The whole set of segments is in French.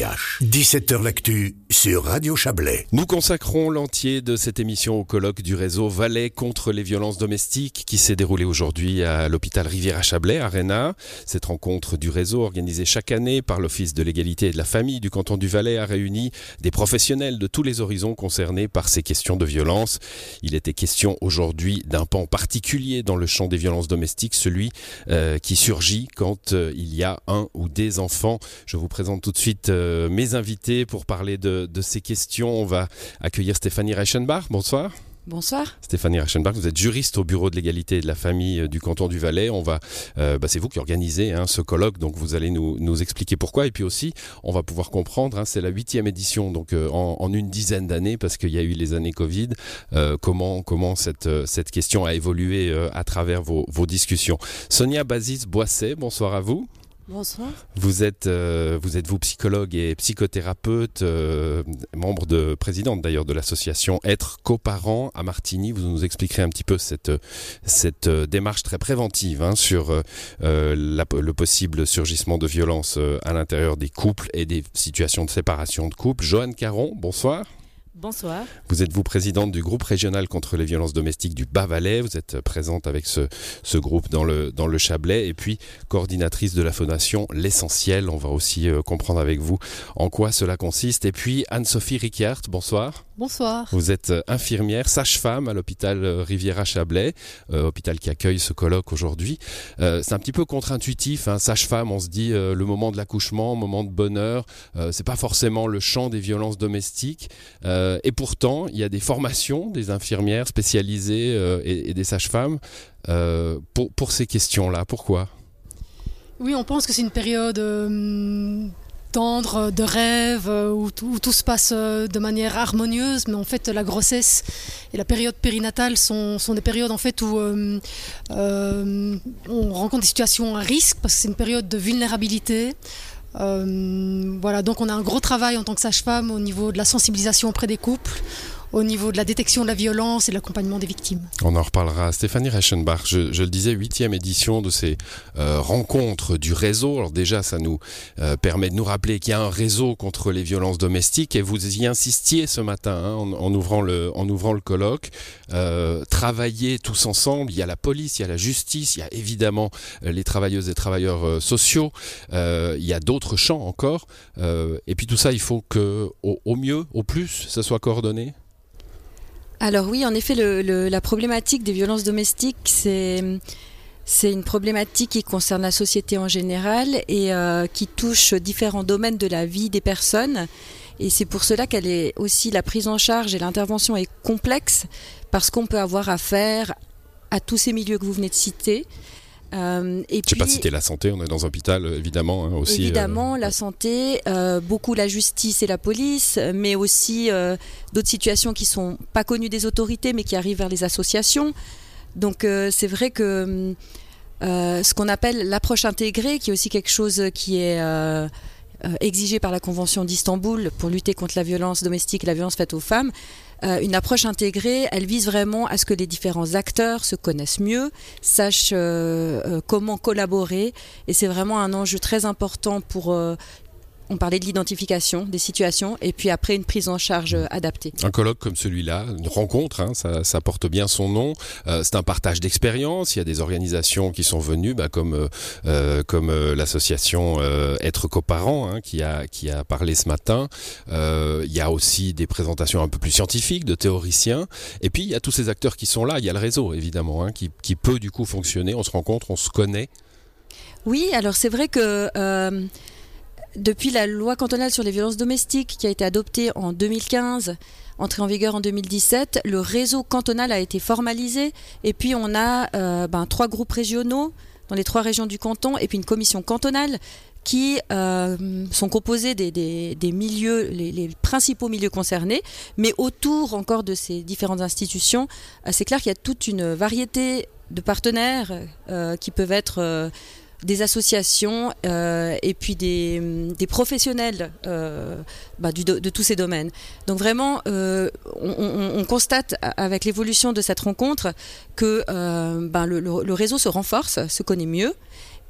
17h L'actu sur Radio Chablais. Nous consacrons l'entier de cette émission au colloque du réseau Valais contre les violences domestiques qui s'est déroulé aujourd'hui à l'hôpital Rivière-à-Chablais, à Réna. Cette rencontre du réseau organisée chaque année par l'Office de l'égalité et de la famille du canton du Valais a réuni des professionnels de tous les horizons concernés par ces questions de violence. Il était question aujourd'hui d'un pan particulier dans le champ des violences domestiques, celui euh, qui surgit quand euh, il y a un ou des enfants. Je vous présente tout de suite euh, mes invités pour parler de, ces questions. On va accueillir Stéphanie Reichenbach. Bonsoir. Bonsoir. Stéphanie Reichenbach, vous êtes juriste au bureau de l'égalité et de la famille euh, du canton du Valais. On va, euh, bah, c'est vous qui organisez hein, ce colloque, donc vous allez nous, expliquer pourquoi. Et puis aussi, on va pouvoir comprendre. Hein, c'est la huitième édition, donc euh, en, une dizaine d'années, parce qu'il y a eu les années Covid. comment comment cette cette question a évolué à travers vos, vos discussions. Sonia Bazis Boisset, bonsoir à vous. Bonsoir. Vous êtes, euh, vous êtes vous psychologue et psychothérapeute, euh, membre de présidente d'ailleurs de l'association Être coparent à Martigny? Vous nous expliquerez un petit peu cette cette euh, démarche très préventive hein, sur le possible surgissement de violence à l'intérieur des couples et des situations de séparation de couple. Joanne Caron, bonsoir. Bonsoir. Vous êtes vous présidente du groupe régional contre les violences domestiques du Bas-Valais? Vous êtes présente avec ce, ce groupe dans le, dans le Chablais et puis coordinatrice de la fondation L'Essentiel. On va aussi euh, comprendre avec vous en quoi cela consiste. Et puis Anne-Sophie Ricciart, bonsoir. Bonsoir. Vous êtes euh, infirmière, sage-femme à l'hôpital euh, Riviera-Chablais, hôpital qui accueille ce colloque aujourd'hui. c'est un petit peu contre-intuitif, hein. sage-femme, on se dit le moment de l'accouchement, moment de bonheur, c'est pas forcément le champ des violences domestiques. Euh, et pourtant, il y a des formations des infirmières spécialisées euh, et, des sages-femmes euh, pour, ces questions-là. Pourquoi? Oui, on pense que c'est une période tendre, de rêve, où tout, se passe de manière harmonieuse, mais en fait la grossesse et la période périnatale sont, des périodes en fait où on rencontre des situations à risque parce que c'est une période de vulnérabilité. Euh, voilà, donc on a un gros travail en tant que sage-femme au niveau de la sensibilisation auprès des couples, au niveau de la détection de la violence et de l'accompagnement des victimes. On en reparlera. Stéphanie Reichenbach, je, le disais, huitième édition de ces euh, rencontres du réseau. Alors déjà, ça nous euh, permet de nous rappeler qu'il y a un réseau contre les violences domestiques et vous y insistiez ce matin hein, en, ouvrant le, en ouvrant le colloque. Euh, travailler tous ensemble. Il y a la police, il y a la justice, il y a évidemment les travailleuses et travailleurs sociaux. il y a d'autres champs encore. et puis tout ça, il faut que au mieux, au plus, ça soit coordonné. Alors oui, en effet, la problématique des violences domestiques, c'est c'est une problématique qui concerne la société en général et euh, qui touche différents domaines de la vie des personnes. Et c'est pour cela qu'elle est aussi la prise en charge et l'intervention est complexe parce qu'on peut avoir affaire à tous ces milieux que vous venez de citer. Euh, et puis, pas citer la santé, on est dans un hôpital évidemment hein, aussi. Évidemment, euh, la santé, euh, beaucoup la justice et la police, mais aussi d'autres situations qui sont pas connues des autorités, mais qui arrivent vers les associations. Donc c'est vrai que ce qu'on appelle l'approche intégrée, qui est aussi quelque chose qui est exigé par la Convention d'Istanbul pour lutter contre la violence domestique et la violence faite aux femmes, euh, une approche intégrée, elle vise vraiment à ce que les différents acteurs se connaissent mieux, sachent euh, euh, comment collaborer. Et c'est vraiment un enjeu très important pour on parlait de l'identification des situations et puis après une prise en charge adaptée. Un colloque comme celui-là, une rencontre, hein, ça, porte bien son nom. Euh, c'est un partage d'expérience. Il y a des organisations qui sont venues, bah, comme euh, euh, comme l'association Être coparent hein, qui a qui a parlé ce matin. il y a aussi des présentations un peu plus scientifiques de théoriciens. Et puis il y a tous ces acteurs qui sont là. Il y a le réseau évidemment hein, qui, qui peut du coup fonctionner. On se rencontre, on se connaît. Oui, alors c'est vrai que depuis la loi cantonale sur les violences domestiques qui a été adoptée en 2015, entrée en vigueur en 2017, le réseau cantonal a été formalisé et puis on a euh, ben, trois groupes régionaux dans les trois régions du canton et puis une commission cantonale qui euh, sont composés des, milieux, les, principaux milieux concernés, mais autour encore de ces différentes institutions, euh, c'est clair qu'il y a toute une variété de partenaires qui peuvent être des associations euh, et puis des, professionnels euh, bah, de tous ces domaines. Donc vraiment, euh, on, constate avec l'évolution de cette rencontre que ben, le, réseau se renforce, se connaît mieux.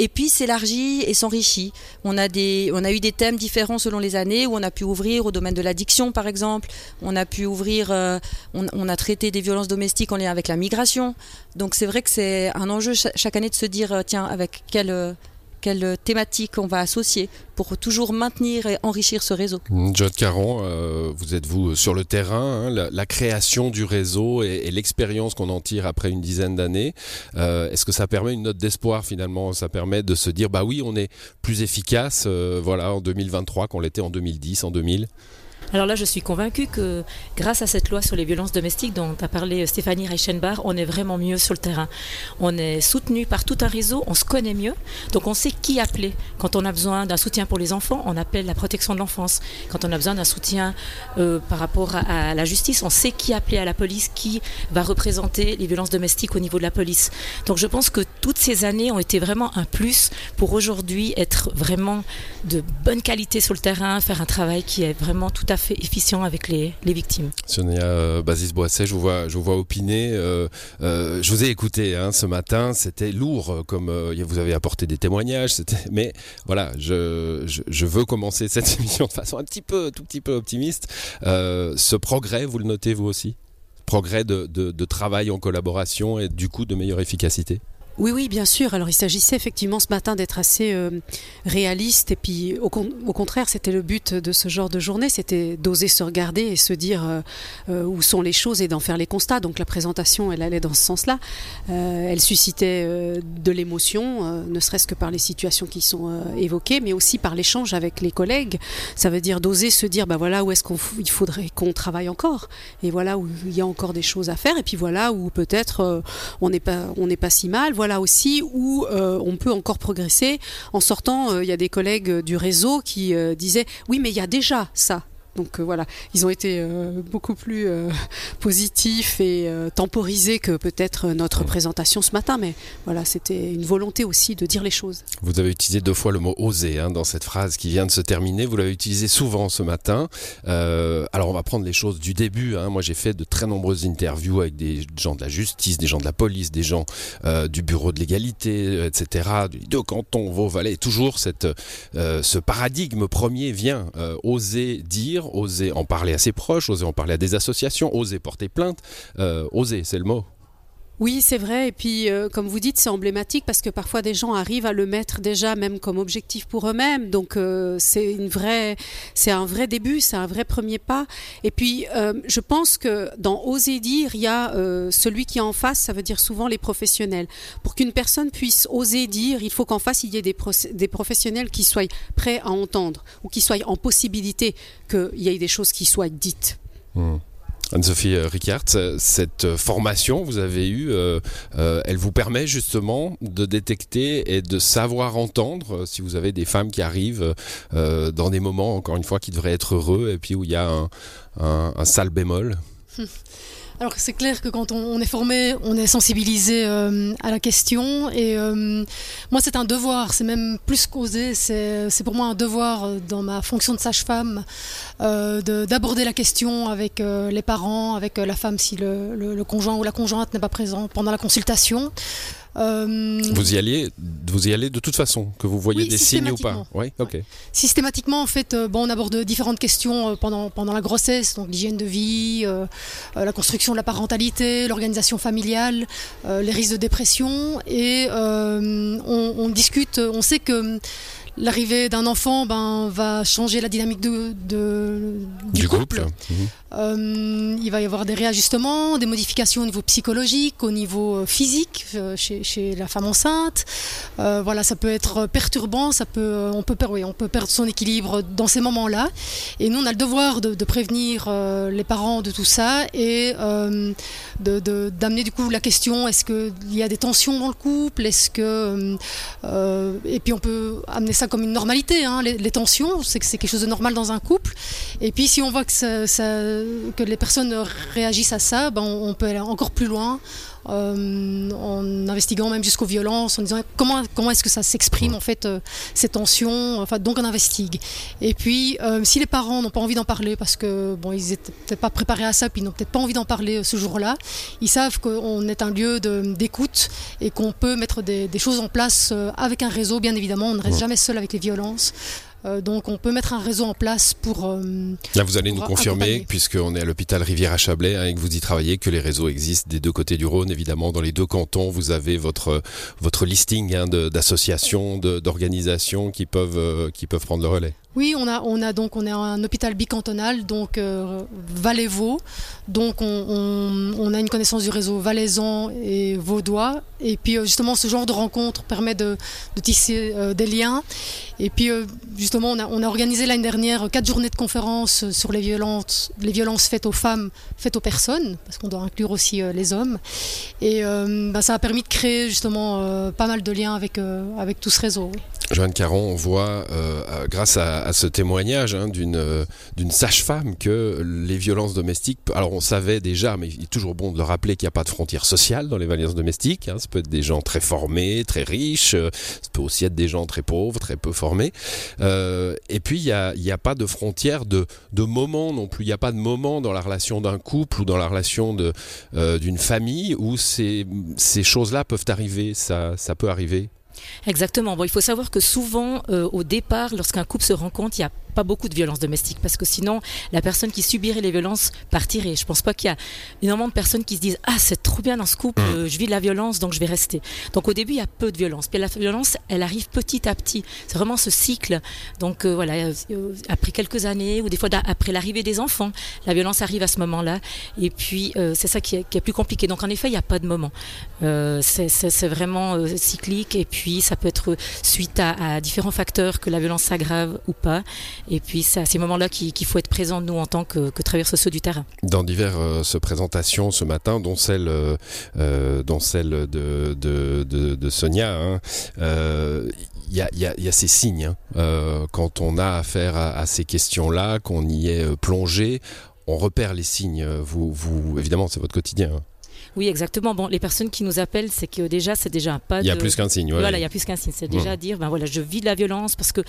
Et puis s'élargit et s'enrichit. On a on a eu des thèmes différents selon les années où on a pu ouvrir au domaine de l'addiction par exemple. On a pu ouvrir, euh, on, a traité des violences domestiques en lien avec la migration. Donc c'est vrai que c'est un enjeu chaque année de se dire euh, tiens avec quelle quelle thématique on va associer pour toujours maintenir et enrichir ce réseau. Mm, John Caron, euh, vous êtes vous sur le terrain, hein, la, création du réseau et, l'expérience qu'on en tire après une dizaine d'années. Euh, est-ce que ça permet une note d'espoir finalement? Ça permet de se dire bah oui, on est plus efficace, euh, voilà, en 2023 qu'on l'était en 2010, en 2000. Alors là, je suis convaincue que grâce à cette loi sur les violences domestiques dont a parlé Stéphanie Reichenbach, on est vraiment mieux sur le terrain. On est soutenu par tout un réseau, on se connaît mieux, donc on sait qui appeler. Quand on a besoin d'un soutien pour les enfants, on appelle la protection de l'enfance. Quand on a besoin d'un soutien euh, par rapport à, la justice, on sait qui appeler à la police, qui va représenter les violences domestiques au niveau de la police. Donc je pense que toutes ces années ont été vraiment un plus pour aujourd'hui être vraiment de bonne qualité sur le terrain, faire un travail qui est vraiment tout à fait efficient avec les, victimes. Sonia euh, Basis Boisset, je vous vois, je vous vois opiner. Euh, euh, je vous ai écouté hein, ce matin, c'était lourd, comme vous avez apporté des témoignages. Mais voilà, je, je, veux commencer cette émission de façon un petit peu, tout petit peu optimiste. ce progrès, vous le notez vous aussi? Progrès de, de travail en collaboration et du coup de meilleure efficacité? Oui, oui, bien sûr. Alors il s'agissait effectivement ce matin d'être assez euh, réaliste et puis au, contraire, c'était le but de ce genre de journée, c'était d'oser se regarder et se dire euh, euh, où sont les choses et d'en faire les constats. Donc la présentation, elle allait dans ce sens-là. elle suscitait de l'émotion, ne serait-ce que par les situations qui sont évoquées, mais aussi par l'échange avec les collègues. Ça veut dire d'oser se dire, bah voilà où est-ce qu'il faudrait qu'on travaille encore, et voilà où il y a encore des choses à faire, et puis voilà où peut-être on n'est pas pas si mal. Aussi où euh, on peut encore progresser. En sortant, euh, il y a des collègues du réseau qui euh, disaient oui, mais il y a déjà ça. Donc euh, voilà, ils ont été euh, beaucoup plus euh, positifs et temporisés que peut-être notre présentation ce matin, mais voilà, c'était une volonté aussi de dire les choses. Vous avez utilisé deux fois le mot oser hein, dans cette phrase qui vient de se terminer. Vous l'avez utilisé souvent ce matin. alors on va prendre les choses du début. Hein. Moi j'ai fait de très nombreuses interviews avec des gens de la justice, des gens de la police, des gens du bureau de l'égalité, etc. De canton, Vaud-Valais. Toujours cette, ce paradigme premier vient oser dire oser en parler à ses proches, oser en parler à des associations, oser porter plainte. Euh, oser, c'est le mot. Oui, c'est vrai. Et puis, euh, comme vous dites, c'est emblématique parce que parfois des gens arrivent à le mettre déjà même comme objectif pour eux-mêmes. Donc, euh, c'est une c'est un vrai début, c'est un vrai premier pas. Et puis, euh, je pense que dans oser dire, il y a celui qui est en face, ça veut dire souvent les professionnels. Pour qu'une personne puisse oser dire, il faut qu'en face il y ait des, des professionnels qui soient prêts à entendre ou qui soient en possibilité qu'il y ait des choses qui soient dites. Mmh. Anne-Sophie euh, Ricard, cette formation que vous avez eue, euh, euh, elle vous permet justement de détecter et de savoir entendre si vous avez des femmes qui arrivent dans des moments, encore une fois, qui devraient être heureux et puis où il y a un sale bémol Alors c'est clair que quand on, est formé, on est sensibilisé euh, à la question. Et euh, moi, c'est un devoir, c'est même plus qu'oser. C'est pour moi un devoir euh, dans ma fonction de sage-femme d'aborder la question avec les parents, avec la femme si le, conjoint ou la conjointe n'est pas présent pendant la consultation. Euh, vous y allez, vous y allez de toute façon, que vous voyez des signes ou pas. Oui, ok. Systématiquement, en fait, euh, bon, on aborde différentes questions euh, pendant pendant la grossesse, donc l'hygiène de vie, la construction de la parentalité, l'organisation familiale, les risques de dépression, et on, discute. On sait que l'arrivée d'un enfant ben, va changer la dynamique de, du, couple. Mhm. Euh, il va y avoir des réajustements, des modifications au niveau psychologique, au niveau euh, physique euh, chez, chez, la femme enceinte. voilà, ça peut être perturbant, ça peut, on, peut perdre, oui, on peut perdre son équilibre dans ces moments-là. Et nous, on a le devoir de, de prévenir les parents de tout ça et d'amener du coup la question est-ce qu'il y a des tensions dans le couple Est-ce que et puis on peut amener comme une normalité. Hein, les, tensions, c'est que c'est quelque chose de normal dans un couple. Et puis si on voit que que les personnes réagissent à ça, ben on, peut aller encore plus loin euh, en investiguant même jusqu'aux violences, en disant comment, comment est-ce que ça s'exprime en fait euh, ces tensions. Enfin, donc on investigue. Et puis, euh, si les parents n'ont pas envie d'en parler parce que bon, ils étaient peut-être pas préparés à ça, puis ils n'ont peut-être pas envie d'en parler ce jour-là, ils savent qu'on est un lieu d'écoute et qu'on peut mettre des, des, choses en place avec un réseau. Bien évidemment, on ne reste jamais seul avec les violences. Euh, donc on peut mettre un réseau en place pour... Euh, Là vous allez nous confirmer, puisqu'on est à l'hôpital Rivière-à-Chablais hein, et que vous y travaillez, que les réseaux existent des deux côtés du Rhône, évidemment dans les deux cantons, vous avez votre, votre listing hein, d'associations, d'organisations qui peuvent, euh, qui peuvent prendre le relais. Oui, on a, on a donc on est un hôpital bicantonal, donc euh, Valais-Vaux. Donc on, a une connaissance du réseau valaisan et vaudois. Et puis euh, justement, ce genre de rencontre permet de, tisser euh, des liens. Et puis justement, on a, organisé l'année dernière quatre journées de conférences sur les violences, les violences faites aux femmes, faites aux personnes, parce qu'on doit inclure aussi les hommes. Et bah, ça a permis de créer justement pas mal de liens avec tout ce réseau. Joanne Caron, on voit, grâce à à, ce témoignage hein, d'une euh, sage-femme que les violences domestiques. Alors on savait déjà, mais il est toujours bon de le rappeler qu'il n'y a pas de frontières sociales dans les violences domestiques. Hein. Ça peut être des gens très formés, très riches. Euh, ça peut aussi être des gens très pauvres, très peu formés. Euh, et puis il n'y a, a pas de frontières de, de moment non plus. Il n'y a pas de moment dans la relation d'un couple ou dans la relation de d'une famille où ces, ces choses-là peuvent arriver. Ça, ça peut arriver. Exactement. Bon, il faut savoir que souvent, euh, au départ, lorsqu'un couple se rencontre, il y a pas beaucoup de violences domestiques parce que sinon la personne qui subirait les violences partirait. Je pense pas qu'il y a énormément de personnes qui se disent ah c'est trop bien dans ce couple, mmh. je vis de la violence donc je vais rester. Donc au début il y a peu de violence. Puis la violence elle arrive petit à petit. C'est vraiment ce cycle. Donc euh, voilà euh, après quelques années ou des fois après l'arrivée des enfants, la violence arrive à ce moment-là et puis euh, c'est ça qui est, qui est, plus compliqué. Donc en effet il n'y a pas de moment. Euh, c'est vraiment euh, cyclique et puis ça peut être suite à, à différents facteurs que la violence s'aggrave ou pas. Et puis c'est à ces moments-là qu'il faut être présent, nous, en tant que, que travailleurs sociaux du terrain. Dans diverses euh, présentations ce matin, dont celle, euh, euh dont celle de, Sonia, hein, il y, a, ces signes. Hein. Quand on a affaire à, ces questions-là, qu'on y est plongé, on repère les signes. Vous, évidemment, c'est votre quotidien. Oui, exactement. Bon, les personnes qui nous appellent, c'est que déjà, c'est déjà un pas. Il y a plus qu'un signe. Ouais, voilà, il y a plus qu'un signe. C'est déjà dire, ben voilà, je vis de la violence parce que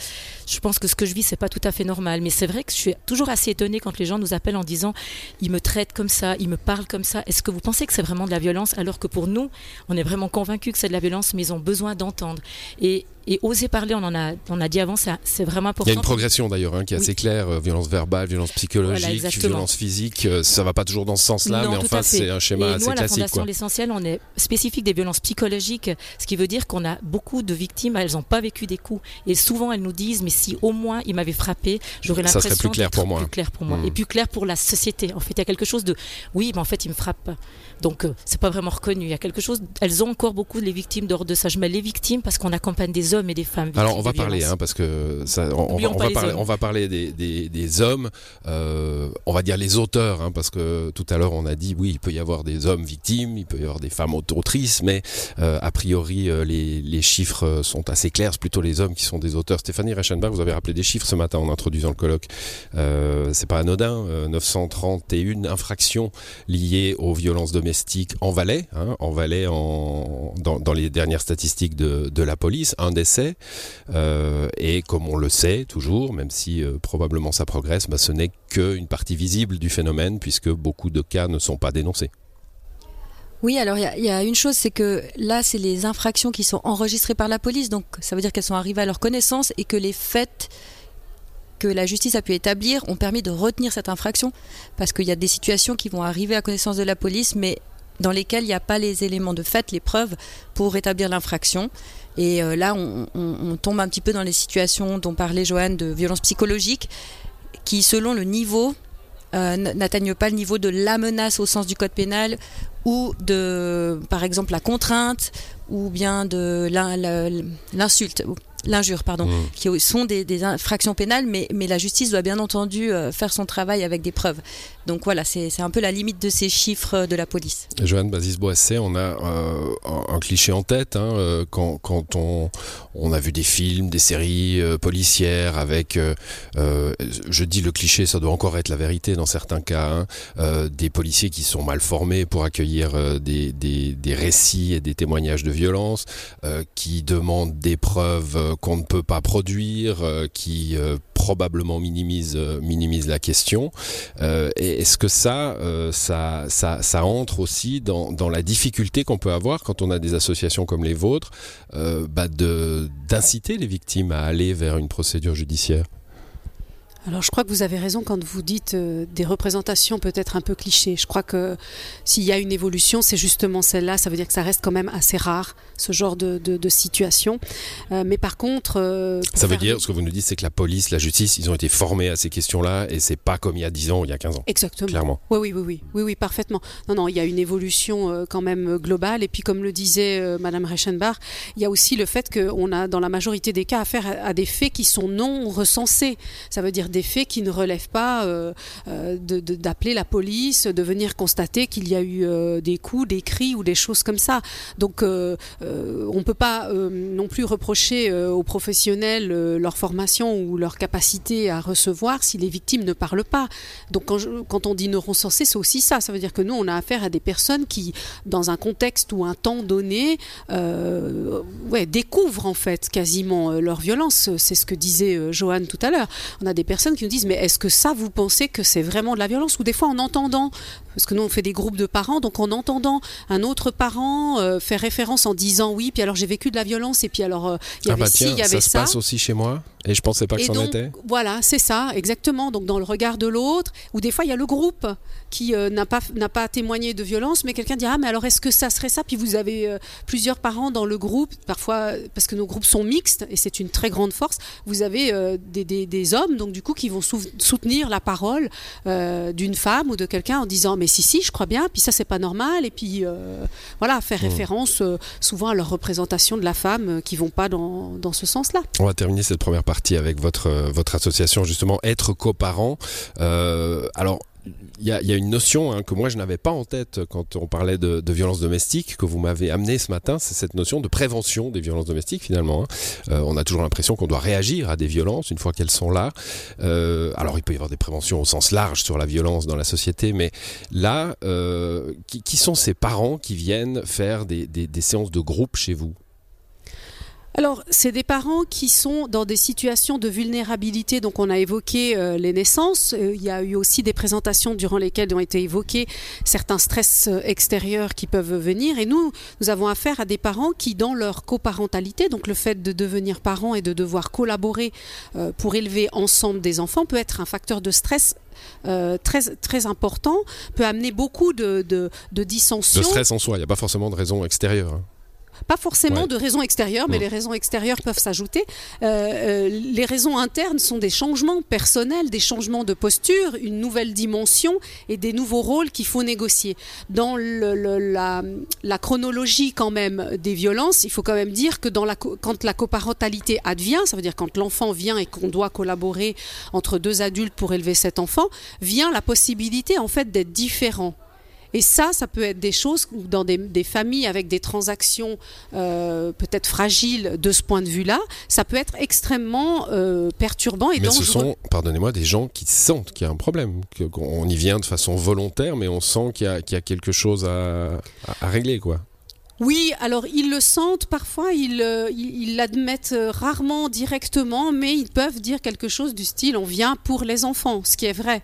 je pense que ce que je vis, c'est pas tout à fait normal. Mais c'est vrai que je suis toujours assez étonnée quand les gens nous appellent en disant, ils me traitent comme ça, ils me parlent comme ça. Est-ce que vous pensez que c'est vraiment de la violence alors que pour nous, on est vraiment convaincus que c'est de la violence, mais ils ont besoin d'entendre. Et et oser parler, on en a, on a dit avant, c'est vraiment important. Il y a une progression d'ailleurs hein, qui est oui. assez claire, euh, violence verbale, violence psychologique, voilà, violence physique, euh, ça va pas toujours dans ce sens-là, mais enfin c'est un schéma et assez nous, classique. Fondation L'Essentiel, on est spécifique des violences psychologiques, ce qui veut dire qu'on a beaucoup de victimes, elles n'ont pas vécu des coups, et souvent elles nous disent, mais si au moins il m'avait frappé, j'aurais l'impression ça serait plus clair pour moi. Plus clair pour moi, mmh. et plus clair pour la société. En fait, il y a quelque chose de, oui, mais en fait il me frappe. Donc euh, c'est pas vraiment reconnu. Il y a quelque chose. Elles ont encore beaucoup les victimes d'ordre de ça. Je mets les victimes parce qu'on accompagne des hommes et des femmes. Alors on va parler, hein, parce que ça, on, on, va, parler, on va parler des, des, des hommes. Euh, on va dire les auteurs, hein, parce que tout à l'heure on a dit oui, il peut y avoir des hommes victimes, il peut y avoir des femmes autrices, mais euh, a priori les, les, chiffres sont assez clairs. C'est plutôt les hommes qui sont des auteurs. Stéphanie Reichenbach, vous avez rappelé des chiffres ce matin en introduisant le colloque. Euh, c'est pas anodin. 931 infractions liées aux violences domestiques en hein, en Valais en, dans, dans, les dernières statistiques de, de la police, un décès. Euh, et comme on le sait toujours, même si euh, probablement ça progresse, bah, ce n'est qu'une partie visible du phénomène puisque beaucoup de cas ne sont pas dénoncés. Oui, alors il y, y, a une chose, c'est que là, c'est les infractions qui sont enregistrées par la police, donc ça veut dire qu'elles sont arrivées à leur connaissance et que les faits que la justice a pu établir ont permis de retenir cette infraction, parce qu'il y a des situations qui vont arriver à connaissance de la police, mais dans lesquelles il n'y a pas les éléments de fait, les preuves pour établir l'infraction. Et euh, là, on, tombe un petit peu dans les situations dont parlait Joanne de violence psychologique, qui, selon le niveau, euh, n'atteignent pas le niveau de la menace au sens du code pénal ou de, par exemple, la contrainte ou bien de l'insulte. L'injure, pardon, Mm. qui sont des, des infractions pénales, mais, mais la justice doit bien entendu euh, faire son travail avec des preuves. Donc voilà, c'est un peu la limite de ces chiffres euh, de la police. Joanne Bazis-Boissé, on a euh, un, un cliché en tête hein, quand, quand on, on a vu des films, des séries euh, policières avec, euh, je dis le cliché, ça doit encore être la vérité dans certains cas, hein, des policiers qui sont mal formés pour accueillir des, des, des récits et des témoignages de violence, qui demandent des preuves qu'on ne peut pas produire, euh, qui euh, probablement minimisent, euh, minimisent la question. Euh, et est-ce que ça, euh, ça, ça, entre aussi dans, dans la difficulté qu'on peut avoir quand on a des associations comme les vôtres, euh, bah d'inciter les victimes à aller vers une procédure judiciaire? Alors je crois que vous avez raison quand vous dites euh, des représentations peut-être un peu clichés. Je crois que s'il y a une évolution, c'est justement celle-là. Ça veut dire que ça reste quand même assez rare, ce genre de, de, de situation. Euh, mais par contre... euh, Ça veut dire, ce que vous nous dites, c'est que la police, la justice, ils ont été formés à ces questions-là et c'est pas comme il y a 10 ans ou il y a 15 ans, Exactement. clairement. Oui, oui, oui, oui, oui, oui, parfaitement. Non, non, il y a une évolution quand même globale. Et puis, comme le disait Madame Reichenbach, il y a aussi le fait qu'on a, dans la majorité des cas, affaire à, à des faits qui sont non recensés. Ça veut dire des faits qui ne relèvent pas euh, euh, d'appeler la police, de venir constater qu'il y a eu euh, des coups, des cris ou des choses comme ça. Donc, on ne peut pas non plus reprocher aux professionnels leur formation ou leur capacité à recevoir si les victimes ne parlent pas. Donc quand, on dit non recensé, c'est aussi ça. Ça veut dire que nous, on a affaire à des personnes qui, dans un contexte ou un temps donné, découvrent en fait quasiment leur violence. C'est ce que disait Johan tout à l'heure. On a des personnes qui nous disent, mais est-ce que ça, vous pensez que c'est vraiment de la violence? Ou des fois en entendant, parce que nous, on fait des groupes de parents, donc en entendant un autre parent euh, faire référence en disant, oui, puis alors j'ai vécu de la violence, et puis alors euh, il y ah avait bah ci, tiens, il y avait ça se ça. passe aussi chez moi et je pensais pas que c'en donc, était. Voilà, c'est ça, exactement. Donc dans le regard de l'autre, ou des fois il y a le groupe qui euh, n'a pas n'a pas témoigné de violence, mais quelqu'un dit ah mais alors est-ce que ça serait ça? Puis vous avez euh, plusieurs parents dans le groupe, parfois parce que nos groupes sont mixtes et c'est une très grande force. Vous avez des, des, des hommes donc du coup qui vont sou- soutenir la parole euh, d'une femme ou de quelqu'un en disant mais si si je crois bien, puis ça c'est pas normal et puis euh, voilà faire Mmh. référence euh, souvent à leur représentation de la femme qui vont pas dans, dans ce sens-là. On va terminer cette première partie avec votre, votre association, justement, Être coparent. Alors, il y y a une notion hein, que moi je n'avais pas en tête quand on parlait de, de violences domestiques, que vous m'avez amené ce matin, c'est cette notion de prévention des violences domestiques finalement. hein. Euh, on a toujours l'impression qu'on doit réagir à des violences une fois qu'elles sont là. Euh, alors il peut y avoir des préventions au sens large sur la violence dans la société, mais là, euh, qui, qui sont ces parents qui viennent faire des, des- des séances de groupe chez vous? Alors, c'est des parents qui sont dans des situations de vulnérabilité. Donc, on a évoqué euh, les naissances. Euh, il y a eu aussi des présentations durant lesquelles ont été évoqués certains stress euh, extérieurs qui peuvent venir. Et nous, nous avons affaire à des parents qui, dans leur coparentalité, donc le fait de devenir parent et de devoir collaborer pour élever ensemble des enfants, peut être un facteur de stress. très, très important, peut amener beaucoup de dissensions. De stress en soi, il n'y a pas forcément de raison extérieure. hein. Pas forcément Ouais. de raisons extérieures, mais les raisons extérieures peuvent s'ajouter. Euh, euh, les raisons internes sont des changements personnels, des changements de posture, une nouvelle dimension et des nouveaux rôles qu'il faut négocier. Dans le- le- la, la chronologie quand même des violences, il faut quand même dire que dans la, co- quand la coparentalité advient, ça veut dire quand l'enfant vient et qu'on doit collaborer entre deux adultes pour élever cet enfant, vient la possibilité en fait d'être différent. Et ça, ça peut être des choses dans des, des familles avec des transactions euh, peut-être fragiles de ce point de vue-là, ça peut être extrêmement euh, perturbant et Mais dangereux. ce sont, pardonnez-moi, des gens qui sentent qu'il y a un problème, qu'on y vient de façon volontaire, mais on sent qu'il y a, qu'il y a quelque chose à, à- à régler, quoi. Oui, alors ils le sentent parfois, ils euh, l'admettent rarement directement, mais ils peuvent dire quelque chose du style on vient pour les enfants, ce qui est vrai.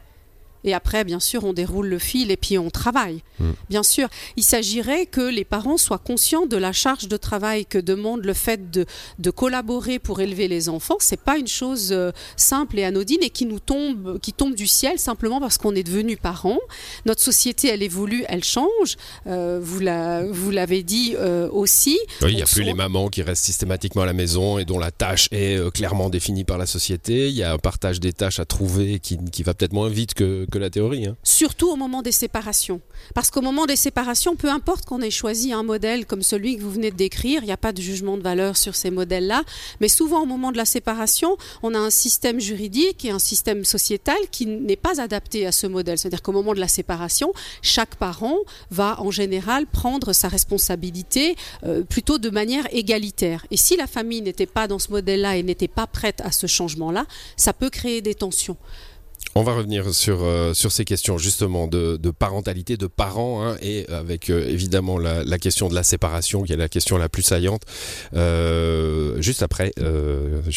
Et après, bien sûr, on déroule le fil et puis on travaille. Mm. Bien sûr, il s'agirait que les parents soient conscients de la charge de travail que demande le fait de, de collaborer pour élever les enfants. C'est pas une chose euh, simple et anodine et qui nous tombe, qui tombe du ciel simplement parce qu'on est devenu parents. Notre société, elle évolue, elle change. Euh, vous la- vous l'avez dit euh, aussi. Oui, il n'y a plus les mamans qui restent systématiquement à la maison et dont la tâche est euh, clairement définie par la société. Il y a un partage des tâches à trouver qui, qui va peut-être moins vite que, que la théorie. Hein. Surtout au moment des séparations. Parce qu'au moment des séparations, peu importe qu'on ait choisi un modèle comme celui que vous venez de décrire, il n'y a pas de jugement de valeur sur ces modèles-là, mais souvent au moment de la séparation, on a un système juridique et un système sociétal qui n'est pas adapté à ce modèle. C'est-à-dire qu'au moment de la séparation, chaque parent va en général prendre sa responsabilité euh, plutôt de manière égalitaire. Et si la famille n'était pas dans ce modèle-là et n'était pas prête à ce changement-là, ça peut créer des tensions. On va revenir sur, euh, sur ces questions justement de, parentalité, de parents, hein, et avec euh, évidemment la, question de la séparation, qui est la question la plus saillante, juste après.